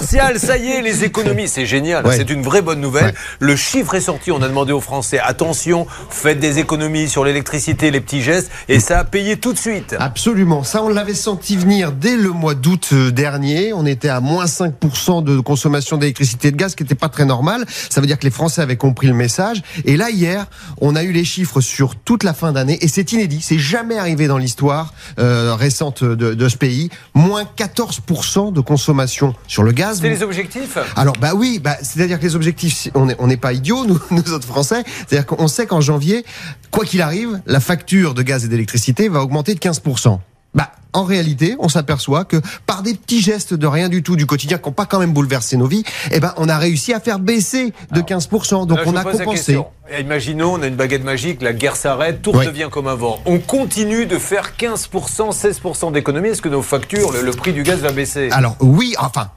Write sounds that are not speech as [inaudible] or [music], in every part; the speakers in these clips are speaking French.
Martial, ça y est, les [laughs] économies, c'est génial, Ouais. c'est une vraie bonne nouvelle. Ouais. Le chiffre est sorti, on a demandé aux Français, attention, faites des économies sur l'électricité, les petits gestes, et ça a payé tout de suite. Absolument. Ça, on l'avait senti venir dès le mois d'août euh, dernier. On était à moins 5% de consommation d'électricité et de gaz, ce qui n'était pas très normal. Ça veut dire que les Français avaient compris le message. Et là, hier, on a eu les chiffres sur toute la fin d'année. Et c'est inédit. C'est jamais arrivé dans l'histoire euh, récente de, de ce pays. Moins 14% de consommation sur le gaz. C'est les objectifs Alors bah oui, bah, c'est-à-dire que les objectifs, on n'est on pas idiots, [laughs] nous, nous autres Français. C'est-à-dire qu'on sait qu'en janvier, quoi qu'il arrive, la facture de gaz et d'électricité va augmenter de 15%. Bah, en réalité, on s'aperçoit que par des petits gestes de rien du tout du quotidien qui n'ont pas quand même bouleversé nos vies, eh ben, on a réussi à faire baisser de 15%. Donc Là, on a compensé. Imaginons, on a une baguette magique, la guerre s'arrête, tout Oui. redevient comme avant. On continue de faire 15%, 16% d'économies. Est-ce que nos factures, le, le prix du gaz va baisser? Alors oui, enfin.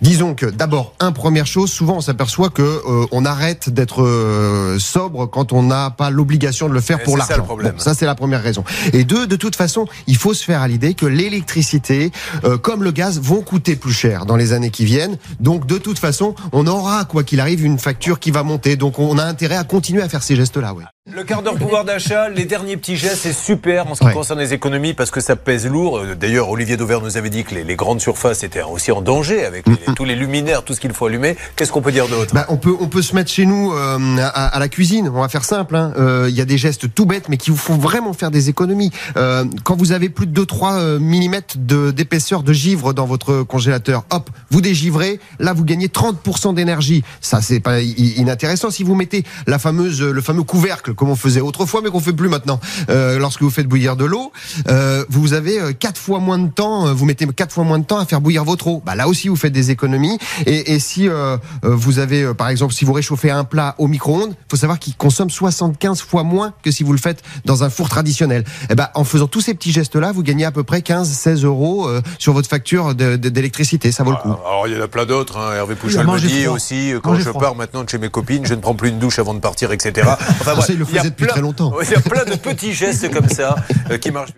Disons que d'abord, un première chose, souvent on s'aperçoit que euh, on arrête d'être euh, sobre quand on n'a pas l'obligation de le faire Et pour ça, l'argent. problème. Bon, ça c'est la première raison. Et deux, de toute façon, il faut se faire à l'idée que l'électricité, euh, comme le gaz, vont coûter plus cher dans les années qui viennent. Donc de toute façon, on aura quoi qu'il arrive une facture qui va monter. Donc on a intérêt à continuer à faire ces gestes-là. Oui. Le quart d'heure pouvoir d'achat, les derniers petits gestes, c'est super en ce qui Ouais. concerne les économies parce que ça pèse lourd. Euh, D'ailleurs, Olivier Dauvert nous avait dit que les, les grandes surfaces étaient aussi en danger avec les- tous les luminaires, tout ce qu'il faut allumer. Qu'est-ce qu'on peut dire d'autre? Bah, on peut on peut se mettre chez nous euh, à, à la cuisine. On va faire simple. hein. Euh, Il y a des gestes tout bêtes, mais qui vous font vraiment faire des économies. Euh, quand vous avez plus de 2-3 mm de d'épaisseur de givre dans votre congélateur, hop, vous dégivrez. Là, vous gagnez 30% d'énergie. Ça, c'est pas inintéressant. Si vous mettez la fameuse le fameux couvercle comme on faisait autrefois, mais qu'on fait plus maintenant. Euh, lorsque vous faites bouillir de l'eau, euh, vous avez euh, quatre fois moins de temps. euh, Vous mettez quatre fois moins de temps à faire bouillir votre eau. Bah là aussi, vous faites des économies. Et, et si euh, vous avez, euh, par exemple, si vous réchauffez un plat au micro-ondes, faut savoir qu'il consomme 75 fois moins que si vous le faites dans un four traditionnel. Et ben, en faisant tous ces petits gestes-là, vous gagnez à peu près 15-16 euros euh, sur votre facture d'électricité. Ça vaut le coup. Alors, il y en a plein d'autres. hein. Hervé a me dit froid. aussi, quand je froid. pars maintenant de chez mes copines, je ne prends plus une douche avant de partir, etc. [laughs] Enfin, a faisait depuis plein- très longtemps. [laughs] Il y a plein de petits gestes comme ça euh, qui marchent.